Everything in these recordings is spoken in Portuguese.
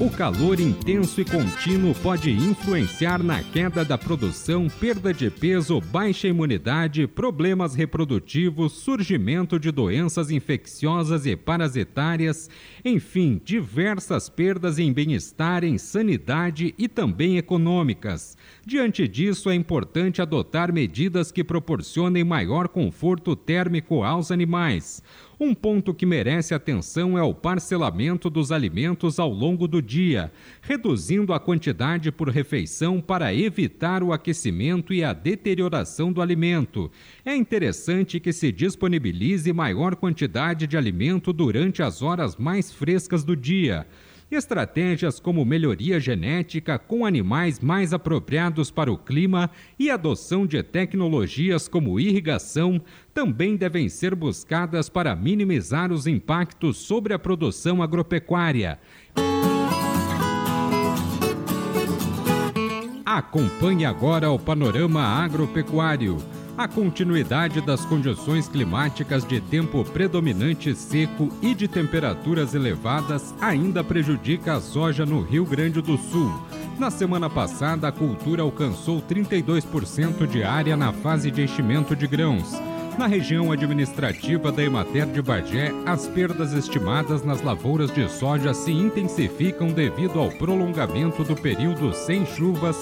O calor intenso e contínuo pode influenciar na queda da produção, perda de peso, baixa imunidade, problemas reprodutivos, surgimento de doenças infecciosas e parasitárias, enfim, diversas perdas em bem-estar, em sanidade e também econômicas. Diante disso, é importante adotar medidas que proporcionem maior conforto térmico aos animais. Um ponto que merece atenção é o parcelamento dos alimentos ao longo do dia, reduzindo a quantidade por refeição para evitar o aquecimento e a deterioração do alimento. É interessante que se disponibilize maior quantidade de alimento durante as horas mais frescas do dia. Estratégias como melhoria genética com animais mais apropriados para o clima e adoção de tecnologias como irrigação também devem ser buscadas para minimizar os impactos sobre a produção agropecuária. Acompanhe agora o panorama agropecuário a continuidade das condições climáticas de tempo predominante seco e de temperaturas elevadas ainda prejudica a soja no Rio Grande do Sul. Na semana passada, a cultura alcançou 32% de área na fase de enchimento de grãos. Na região administrativa da Emater de Bagé, as perdas estimadas nas lavouras de soja se intensificam devido ao prolongamento do período sem chuvas,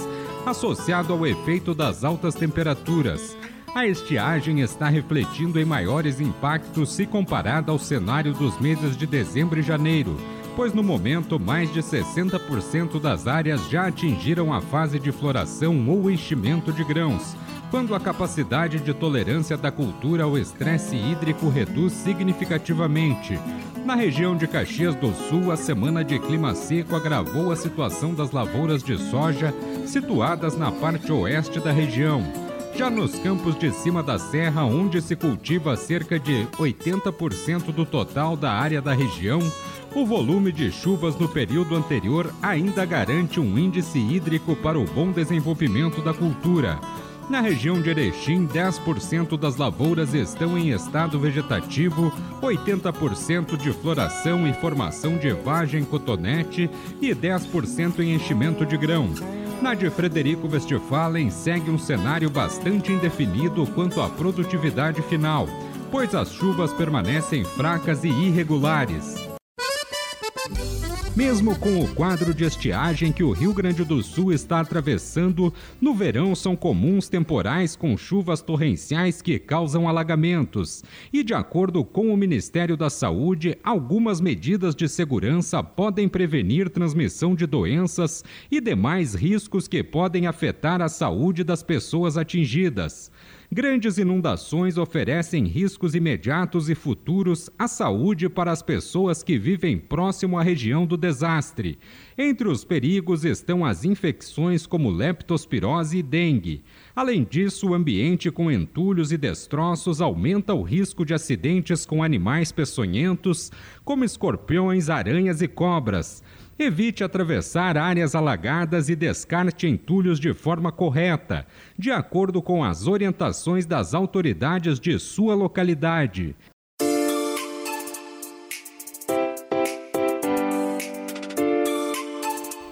associado ao efeito das altas temperaturas. A estiagem está refletindo em maiores impactos se comparada ao cenário dos meses de dezembro e janeiro, pois no momento mais de 60% das áreas já atingiram a fase de floração ou enchimento de grãos, quando a capacidade de tolerância da cultura ao estresse hídrico reduz significativamente. Na região de Caxias do Sul, a semana de clima seco agravou a situação das lavouras de soja situadas na parte oeste da região. Já nos campos de cima da serra, onde se cultiva cerca de 80% do total da área da região, o volume de chuvas no período anterior ainda garante um índice hídrico para o bom desenvolvimento da cultura. Na região de Erechim, 10% das lavouras estão em estado vegetativo, 80% de floração e formação de vagem cotonete e 10% em enchimento de grão. Na de Frederico Westphalen segue um cenário bastante indefinido quanto à produtividade final, pois as chuvas permanecem fracas e irregulares. Mesmo com o quadro de estiagem que o Rio Grande do Sul está atravessando, no verão são comuns temporais com chuvas torrenciais que causam alagamentos. E, de acordo com o Ministério da Saúde, algumas medidas de segurança podem prevenir transmissão de doenças e demais riscos que podem afetar a saúde das pessoas atingidas. Grandes inundações oferecem riscos imediatos e futuros à saúde para as pessoas que vivem próximo à região do desastre. Entre os perigos estão as infecções como leptospirose e dengue. Além disso, o ambiente com entulhos e destroços aumenta o risco de acidentes com animais peçonhentos, como escorpiões, aranhas e cobras. Evite atravessar áreas alagadas e descarte entulhos de forma correta, de acordo com as orientações das autoridades de sua localidade.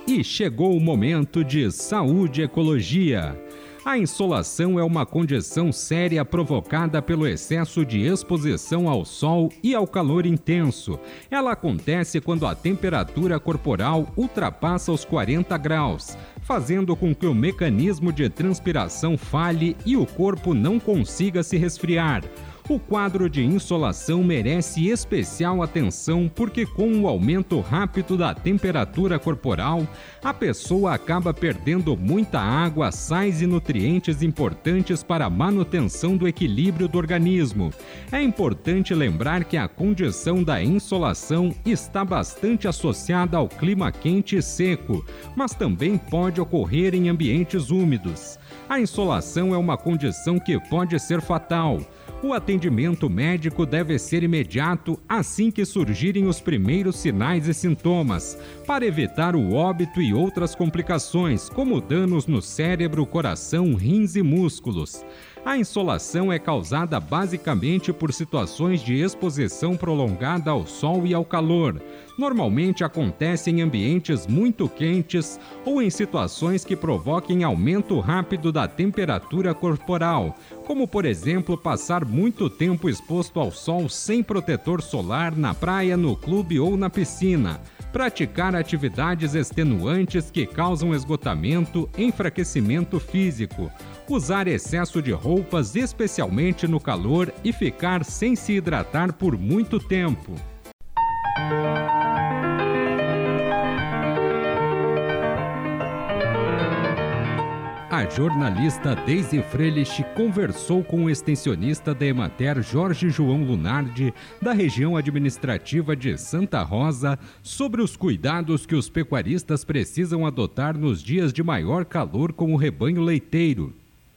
E chegou o momento de saúde e ecologia. A insolação é uma condição séria provocada pelo excesso de exposição ao sol e ao calor intenso. Ela acontece quando a temperatura corporal ultrapassa os 40 graus, fazendo com que o mecanismo de transpiração falhe e o corpo não consiga se resfriar. O quadro de insolação merece especial atenção porque, com o aumento rápido da temperatura corporal, a pessoa acaba perdendo muita água, sais e nutrientes importantes para a manutenção do equilíbrio do organismo. É importante lembrar que a condição da insolação está bastante associada ao clima quente e seco, mas também pode ocorrer em ambientes úmidos. A insolação é uma condição que pode ser fatal. O atendimento médico deve ser imediato assim que surgirem os primeiros sinais e sintomas, para evitar o óbito e outras complicações, como danos no cérebro, coração, rins e músculos. A insolação é causada basicamente por situações de exposição prolongada ao sol e ao calor. Normalmente acontece em ambientes muito quentes ou em situações que provoquem aumento rápido da temperatura corporal, como por exemplo passar muito tempo exposto ao sol sem protetor solar na praia, no clube ou na piscina praticar atividades extenuantes que causam esgotamento, enfraquecimento físico, usar excesso de roupas, especialmente no calor, e ficar sem se hidratar por muito tempo. A jornalista Daisy Frelich conversou com o extensionista da Emater Jorge João Lunardi, da região administrativa de Santa Rosa, sobre os cuidados que os pecuaristas precisam adotar nos dias de maior calor com o rebanho leiteiro.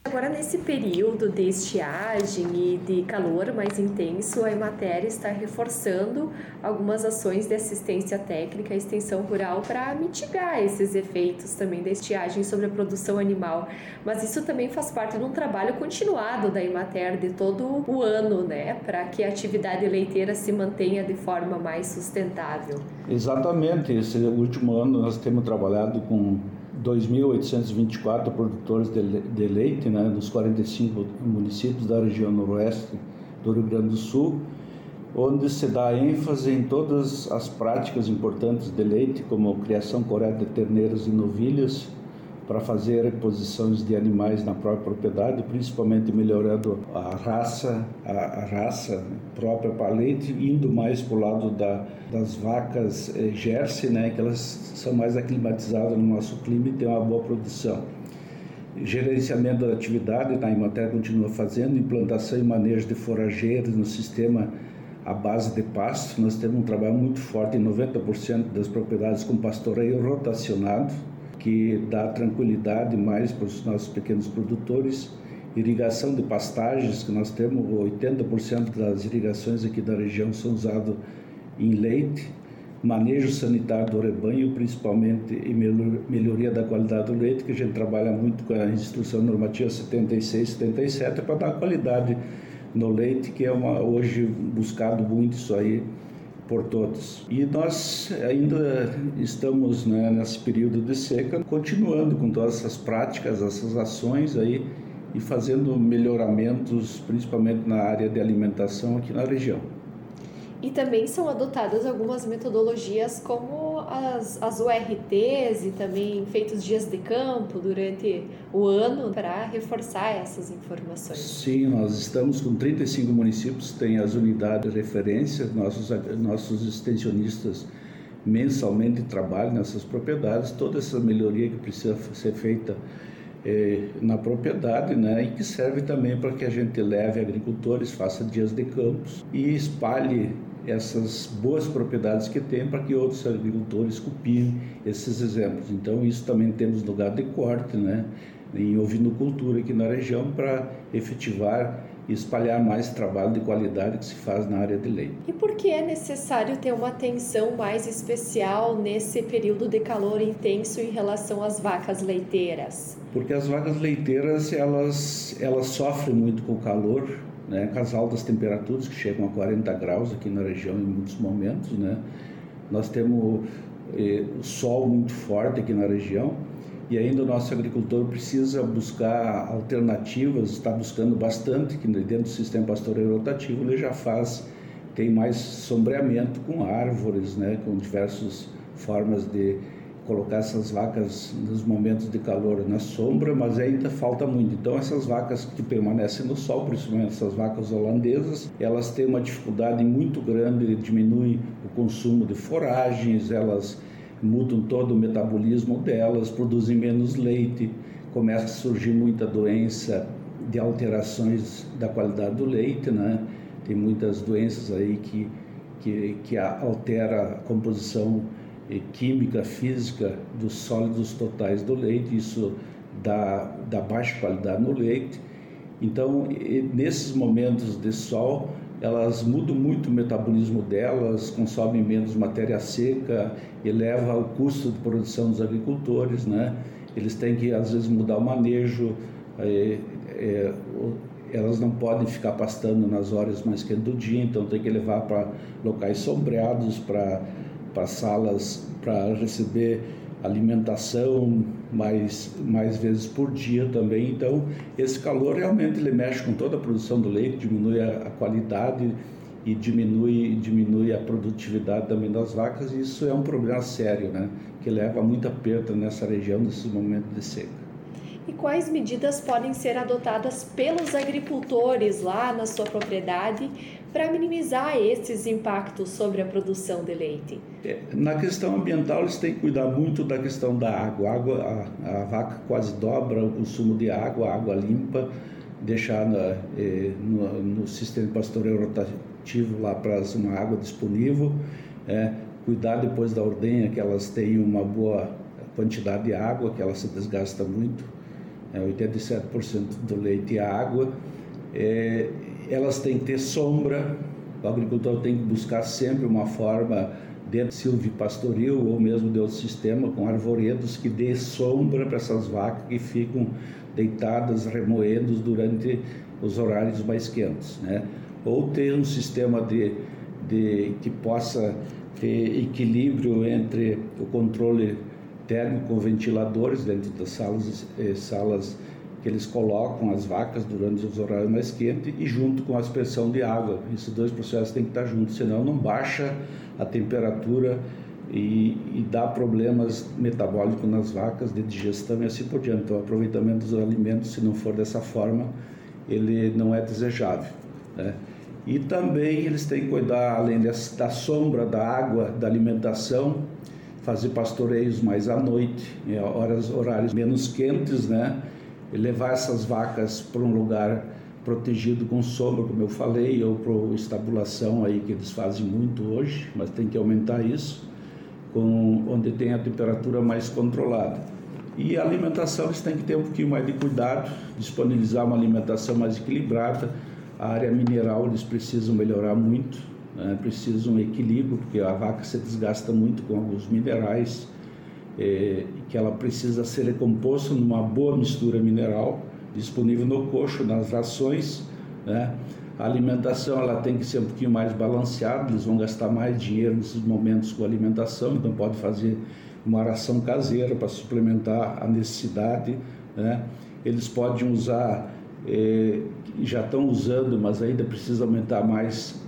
Agora, nesse período de estiagem e de calor mais intenso, a Emater está reforçando algumas ações de assistência técnica e extensão rural para mitigar esses efeitos também da estiagem sobre a produção animal. Mas isso também faz parte de um trabalho continuado da Emater de todo o ano, né, para que a atividade leiteira se mantenha de forma mais sustentável. Exatamente. Esse último ano nós temos trabalhado com 2.824 produtores de, leite, né, nos 45 municípios da região noroeste do Rio Grande do Sul, onde se dá ênfase em todas as práticas importantes de leite, como criação correta de terneiros e novilhas, para fazer reposições de animais na própria propriedade, principalmente melhorando a raça, a, a raça própria para leite, indo mais para o lado da, das vacas eh, Jersey, né, que elas são mais aclimatizadas no nosso clima e têm uma boa produção. Gerenciamento da atividade, a Imater continua fazendo, implantação e manejo de forrageiros no sistema à base de pasto. Nós temos um trabalho muito forte em 90% das propriedades com pastoreio rotacionado, que dá tranquilidade mais para os nossos pequenos produtores. Irrigação de pastagens, que nós temos 80% das irrigações aqui da região são usadas em leite. Manejo sanitário do rebanho, principalmente e melhoria da qualidade do leite, que a gente trabalha muito com a instrução normativa 76, 77 para dar qualidade no leite, que é uma, hoje buscado muito isso aí por todos. E nós ainda estamos né, nesse período de seca, continuando com todas essas práticas, essas ações aí e fazendo melhoramentos, principalmente na área de alimentação aqui na região. E também são adotadas algumas metodologias como as, as URTs e também feitos dias de campo durante o ano para reforçar essas informações. Sim, nós estamos com 35 municípios, tem as unidades de referência, nossos, nossos extensionistas mensalmente trabalham nessas propriedades, toda essa melhoria que precisa ser feita eh, na propriedade, né, e que serve também para que a gente leve agricultores, faça dias de campos e espalhe essas boas propriedades que tem para que outros agricultores copiem esses exemplos. Então, isso também temos lugar de corte, né, em ovinocultura aqui na região para efetivar e espalhar mais trabalho de qualidade que se faz na área de leite. E por que é necessário ter uma atenção mais especial nesse período de calor intenso em relação às vacas leiteiras? Porque as vacas leiteiras elas elas sofrem muito com o calor, né, com as altas temperaturas que chegam a 40 graus aqui na região em muitos momentos, né? Nós temos eh, sol muito forte aqui na região e ainda o nosso agricultor precisa buscar alternativas, está buscando bastante, que dentro do sistema pastoreiro rotativo ele já faz, tem mais sombreamento com árvores, né, com diversas formas de colocar essas vacas nos momentos de calor na sombra, mas ainda falta muito. Então essas vacas que permanecem no sol, principalmente essas vacas holandesas, elas têm uma dificuldade muito grande, diminui o consumo de foragens, elas mudam todo o metabolismo delas, produzem menos leite, começa a surgir muita doença de alterações da qualidade do leite, né? Tem muitas doenças aí que que, que altera a composição química, física dos sólidos totais do leite. Isso da, da baixa qualidade no leite. Então, nesses momentos de sol, elas mudam muito o metabolismo delas, consomem menos matéria seca, eleva o custo de produção dos agricultores, né? Eles têm que às vezes mudar o manejo, é, é, elas não podem ficar pastando nas horas mais quentes do dia, então tem que levar para locais sombreados, para salas para receber alimentação mais, mais vezes por dia também. Então, esse calor realmente ele mexe com toda a produção do leite, diminui a, a qualidade e diminui, diminui a produtividade também das vacas. E isso é um problema sério, né? Que leva a muita perda nessa região nesses momentos de seca e quais medidas podem ser adotadas pelos agricultores lá na sua propriedade para minimizar esses impactos sobre a produção de leite? É, na questão ambiental, eles têm que cuidar muito da questão da água. A, água, a, a vaca quase dobra o consumo de água, água limpa, deixar na, eh, no, no, sistema de pastoreio rotativo lá para uma água disponível. É, cuidar depois da ordenha que elas tenham uma boa quantidade de água, que ela se desgasta muito é, 87% do leite e água. É, elas têm que ter sombra, o agricultor tem que buscar sempre uma forma de silvipastoril ou mesmo de outro sistema com arvoredos que dê sombra para essas vacas que ficam deitadas, remoendo durante os horários mais quentes, né? Ou ter um sistema de, de que possa ter equilíbrio entre o controle térmico com ventiladores dentro das salas, eh, salas que eles colocam as vacas durante os horários mais quentes e junto com a aspersão de água. Esses dois processos têm que estar juntos, senão não baixa a temperatura e, e dá problemas metabólicos nas vacas de digestão e assim por diante. Então, o aproveitamento dos alimentos, se não for dessa forma, ele não é desejável. Né? E também eles têm que cuidar, além da sombra, da água, da alimentação, fazer pastoreios mais à noite, horas, horários menos quentes, né? Levar essas vacas para um lugar protegido com sombra, como eu falei, ou para estabulação aí que eles fazem muito hoje, mas tem que aumentar isso, com, onde tem a temperatura mais controlada. E a alimentação eles têm que ter um pouquinho mais de cuidado, disponibilizar uma alimentação mais equilibrada. A área mineral eles precisam melhorar muito, né? precisa um equilíbrio, porque a vaca se desgasta muito com alguns minerais, é, que ela precisa ser recomposta numa boa mistura mineral disponível no coxo, nas rações. Né? A alimentação ela tem que ser um pouquinho mais balanceada, eles vão gastar mais dinheiro nesses momentos com alimentação, então pode fazer uma ração caseira para suplementar a necessidade. Né? Eles podem usar, é, já estão usando, mas ainda precisa aumentar mais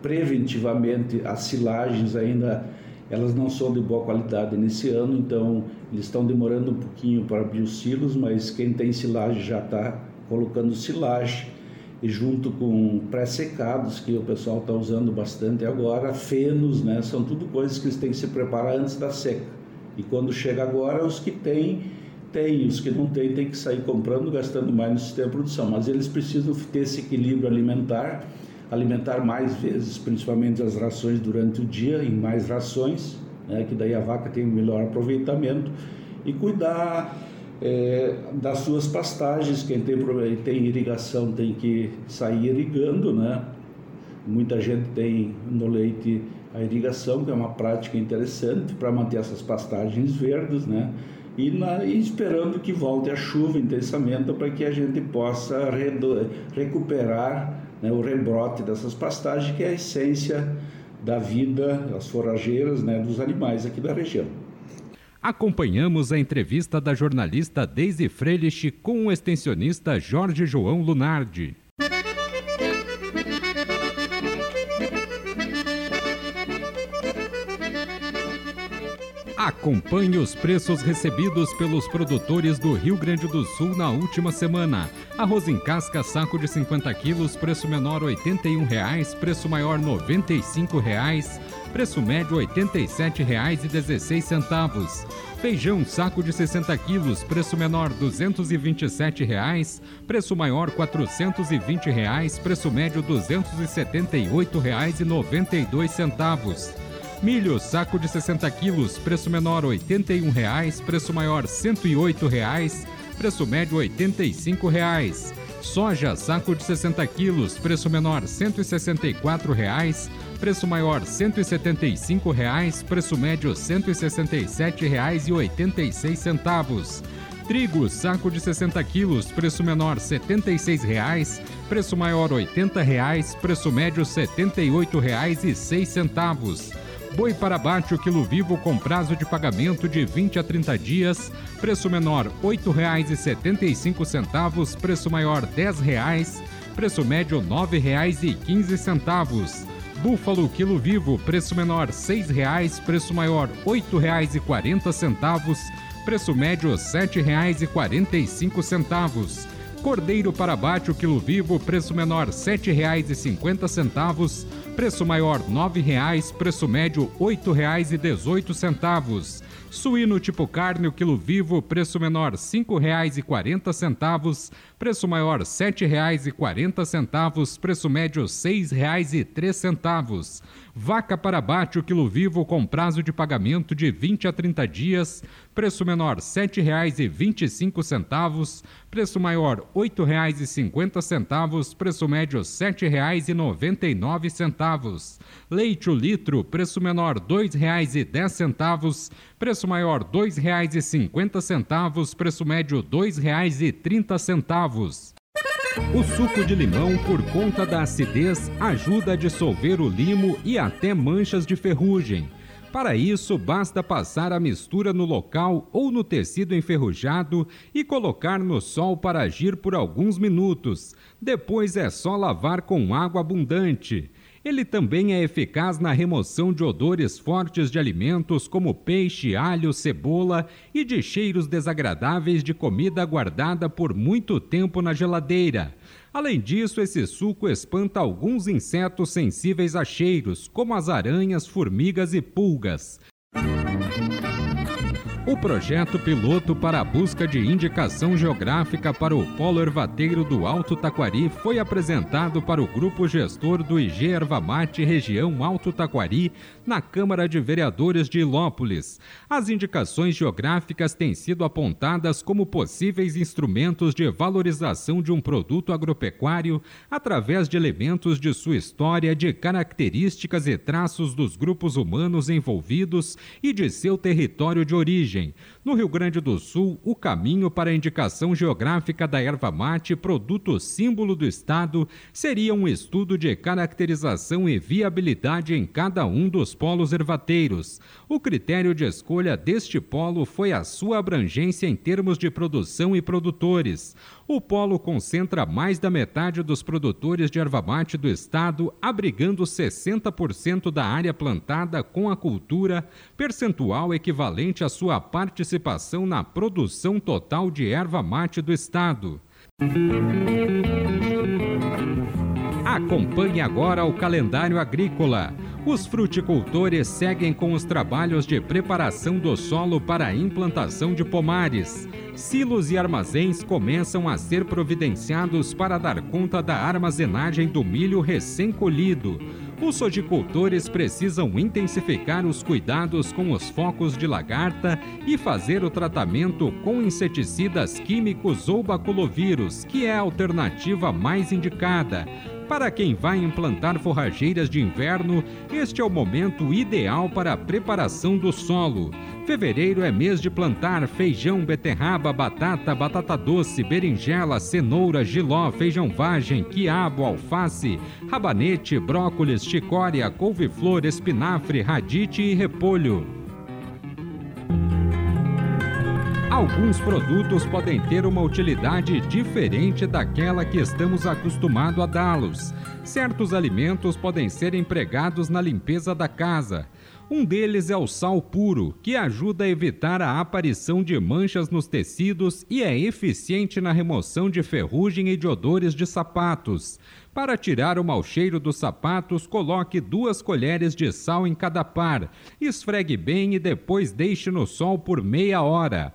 preventivamente as silagens ainda elas não são de boa qualidade nesse ano, então eles estão demorando um pouquinho para abrir os silos, mas quem tem silagem já está colocando silagem e junto com pré-secados que o pessoal está usando bastante agora, fenos, né? São tudo coisas que eles têm que se preparar antes da seca. E quando chega agora, os que têm, têm, os que não têm, têm que sair comprando, gastando mais no sistema de produção. Mas eles precisam ter esse equilíbrio alimentar alimentar mais vezes, principalmente as rações durante o dia, em mais rações, né, que daí a vaca tem um melhor aproveitamento, e cuidar é, das suas pastagens. Quem tem, tem irrigação tem que sair irrigando, né? Muita gente tem no leite a irrigação, que é uma prática interessante para manter essas pastagens verdes, né? E, na, e, esperando que volte a chuva intensamente para que a gente possa recuperar né, o rebrote dessas pastagens, que é a essência da vida, as forrageiras né, dos animais aqui da região. Acompanhamos a entrevista da jornalista Deise Freilich com o extensionista Jorge João Lunardi. Acompanhe os preços recebidos pelos produtores do Rio Grande do Sul na última semana. Arroz em casca, saco de 50 quilos, preço menor R$ 81,00, preço maior R$ 95,00, preço médio R$ 87,16. Feijão, saco de 60 quilos, preço menor R$ 227,00, preço maior R$ 420,00, preço médio R$ 278,92. Milho, saco de 60 quilos, preço menor R$ 81,00, preço maior R$ 108,00, preço médio R$ 85,00. Soja, saco de 60 quilos, preço menor R$ 164,00, preço maior R$ 175,00, preço médio R$ 167,86. Trigo, saco de 60 quilos, preço menor R$ 76,00, preço maior R$ 80,00, preço médio R$ 78,06. Boi para abate o quilo vivo com prazo de pagamento de 20 a 30 dias, preço menor R$ 8,75, preço maior R$ 10,00, preço médio R$ 9,15. Búfalo quilo vivo, preço menor R$ 6,00, preço maior R$ 8,40 preço médio R$ 7,45. Cordeiro para abate o quilo vivo, preço menor R$ 7,50, preço maior R$ 9,00, preço médio R$ 8,18. Suíno tipo carne, o quilo vivo, preço menor R$ 5,40, preço maior R$ 7,40, preço médio R$ 6,03. Vaca para abate, o quilo vivo, com prazo de pagamento de 20 a 30 dias, preço menor R$ 7,25, preço maior R$ 8,50, preço médio R$ 7,99. Leite o litro, preço menor R$ 2,10, preço maior R$ 2,50, preço médio R$ 2,30. O suco de limão, por conta da acidez, ajuda a dissolver o limo e até manchas de ferrugem. Para isso, basta passar a mistura no local ou no tecido enferrujado e colocar no sol para agir por alguns minutos. Depois é só lavar com água abundante. Ele também é eficaz na remoção de odores fortes de alimentos como peixe, alho, cebola e de cheiros desagradáveis de comida guardada por muito tempo na geladeira. Além disso, esse suco espanta alguns insetos sensíveis a cheiros, como as aranhas, formigas e pulgas. O projeto piloto para a busca de indicação geográfica para o polo ervateiro do Alto Taquari foi apresentado para o grupo gestor do IG Ervamate Região Alto Taquari na Câmara de Vereadores de Ilópolis. As indicações geográficas têm sido apontadas como possíveis instrumentos de valorização de um produto agropecuário através de elementos de sua história, de características e traços dos grupos humanos envolvidos e de seu território de origem origem. No Rio Grande do Sul, o caminho para a indicação geográfica da erva mate, produto símbolo do Estado, seria um estudo de caracterização e viabilidade em cada um dos polos ervateiros. O critério de escolha deste polo foi a sua abrangência em termos de produção e produtores. O polo concentra mais da metade dos produtores de erva mate do estado, abrigando 60% da área plantada com a cultura, percentual equivalente à sua participação na produção total de erva mate do estado. Acompanhe agora o calendário agrícola. Os fruticultores seguem com os trabalhos de preparação do solo para a implantação de pomares. Silos e armazéns começam a ser providenciados para dar conta da armazenagem do milho recém-colhido. Os sojicultores precisam intensificar os cuidados com os focos de lagarta e fazer o tratamento com inseticidas químicos ou baculovírus, que é a alternativa mais indicada. Para quem vai implantar forrageiras de inverno, este é o momento ideal para a preparação do solo. Fevereiro é mês de plantar feijão, beterraba, batata, batata doce, berinjela, cenoura, giló, feijão vagem, quiabo, alface, rabanete, brócolis, chicória, couve-flor, espinafre, radite e repolho. Alguns produtos podem ter uma utilidade diferente daquela que estamos acostumados a dá-los. Certos alimentos podem ser empregados na limpeza da casa. Um deles é o sal puro, que ajuda a evitar a aparição de manchas nos tecidos e é eficiente na remoção de ferrugem e de odores de sapatos. Para tirar o mau cheiro dos sapatos, coloque duas colheres de sal em cada par. Esfregue bem e depois deixe no sol por meia hora.